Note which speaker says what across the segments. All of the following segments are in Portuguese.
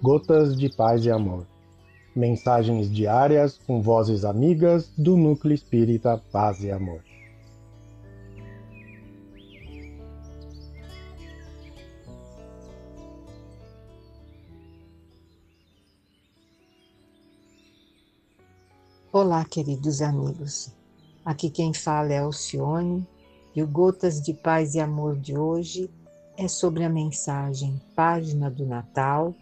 Speaker 1: Gotas de Paz e Amor. Mensagens diárias com vozes amigas do Núcleo Espírita Paz e Amor.
Speaker 2: Olá, queridos amigos. Aqui quem fala é Alcione e o Gotas de Paz e Amor de hoje é sobre a mensagem Página do Natal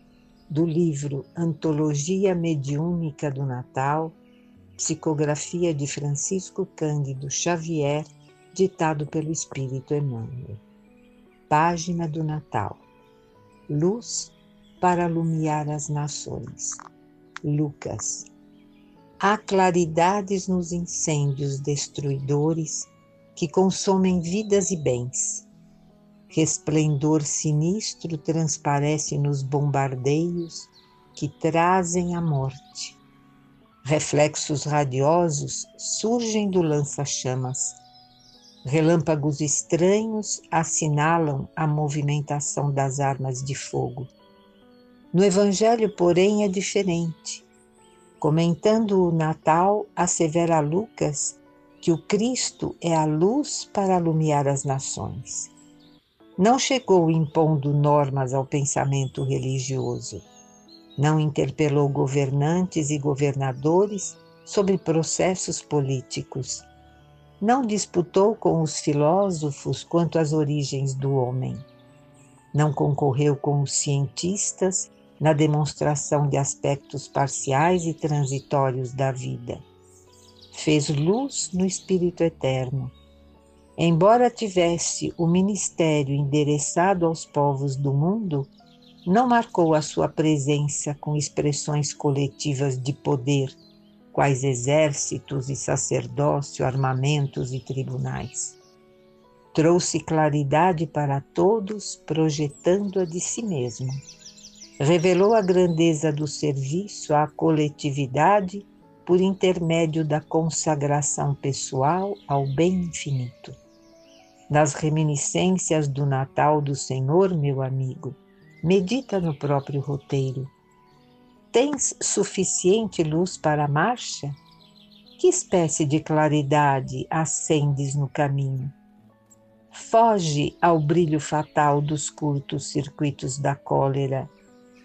Speaker 2: do livro Antologia Mediúnica do Natal, psicografia de Francisco Cândido Xavier, ditado pelo Espírito Emmanuel. Página do Natal. Luz para alumiar as nações. Lucas. Há claridades nos incêndios destruidores que consomem vidas e bens Resplendor sinistro transparece nos bombardeios que trazem a morte. Reflexos radiosos surgem do lança-chamas. Relâmpagos estranhos assinalam a movimentação das armas de fogo. No Evangelho, porém, é diferente. Comentando o Natal, assevera Lucas que o Cristo é a luz para alumiar as nações não chegou impondo normas ao pensamento religioso, não interpelou governantes e governadores sobre processos políticos, não disputou com os filósofos quanto às origens do homem, não concorreu com os cientistas na demonstração de aspectos parciais e transitórios da vida. Fez luz no Espírito Eterno Embora tivesse o ministério endereçado aos povos do mundo, não marcou a sua presença com expressões coletivas de poder, quais exércitos e sacerdócio, armamentos e tribunais. Trouxe claridade para todos, projetando-a de si mesmo. Revelou a grandeza do serviço à coletividade por intermédio da consagração pessoal ao bem infinito nas reminiscências do Natal do Senhor, meu amigo, medita no próprio roteiro. Tens suficiente luz para a marcha? Que espécie de claridade acendes no caminho? Foge ao brilho fatal dos curtos circuitos da cólera.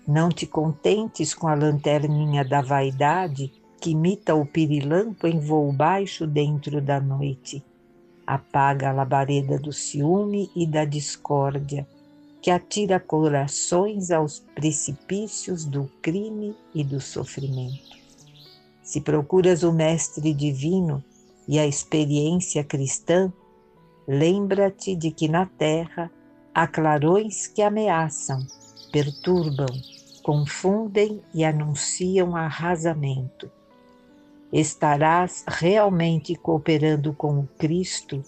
Speaker 2: Não te contentes com a lanterninha da vaidade que imita o pirilampo em voo baixo dentro da noite apaga a labareda do ciúme e da discórdia, que atira corações aos precipícios do crime e do sofrimento. Se procuras o Mestre Divino e a experiência cristã, lembra-te de que na terra há clarões que ameaçam, perturbam, confundem e anunciam arrasamento estarás realmente cooperando com o Cristo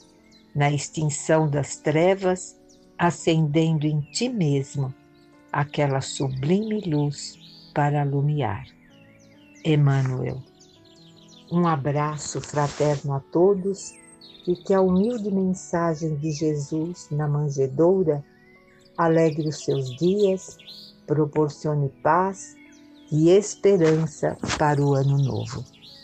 Speaker 2: na extinção das trevas, acendendo em ti mesmo aquela sublime luz para alumiar. Emmanuel. Um abraço fraterno a todos e que a humilde mensagem de Jesus na manjedoura alegre os seus dias, proporcione paz e esperança para o ano novo.